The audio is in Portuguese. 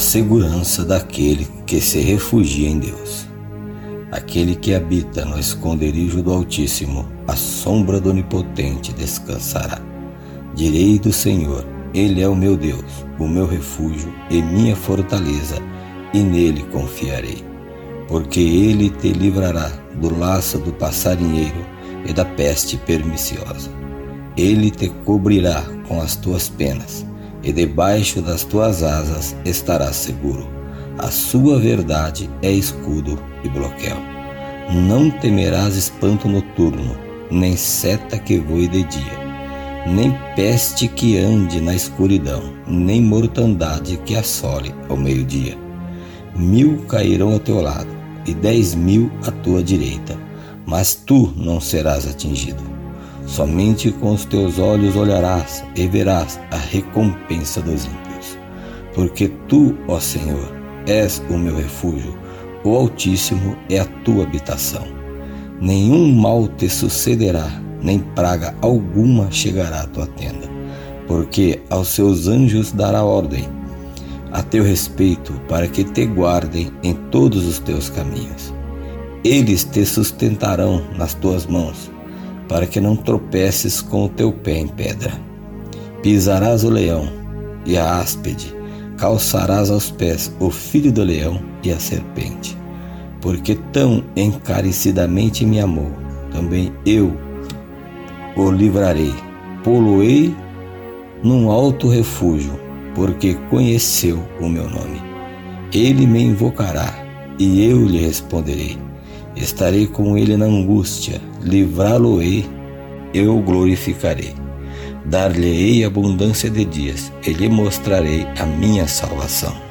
segurança daquele que se refugia em Deus. Aquele que habita no esconderijo do Altíssimo, a sombra do Onipotente descansará. Direi do Senhor, Ele é o meu Deus, o meu refúgio e minha fortaleza, e nele confiarei. Porque ele te livrará do laço do passarinheiro e da peste perniciosa. Ele te cobrirá com as tuas penas, e debaixo das tuas asas estarás seguro. A sua verdade é escudo e bloqueio. Não temerás espanto noturno, nem seta que voe de dia, nem peste que ande na escuridão, nem mortandade que assole ao meio-dia. Mil cairão ao teu lado, e dez mil à tua direita, mas tu não serás atingido. Somente com os teus olhos olharás e verás a recompensa dos ímpios. Porque tu, ó Senhor, és o meu refúgio, o Altíssimo é a tua habitação. Nenhum mal te sucederá, nem praga alguma chegará à tua tenda, porque aos seus anjos dará ordem a teu respeito para que te guardem em todos os teus caminhos. Eles te sustentarão nas tuas mãos, para que não tropeces com o teu pé em pedra. Pisarás o leão e a áspide, calçarás aos pés o filho do leão e a serpente. Porque tão encarecidamente me amou, também eu o livrarei, poloei num alto refúgio, porque conheceu o meu nome. Ele me invocará e eu lhe responderei. Estarei com ele na angústia, livrá-lo-ei, eu glorificarei. Dar-lhe-ei abundância de dias, e lhe mostrarei a minha salvação.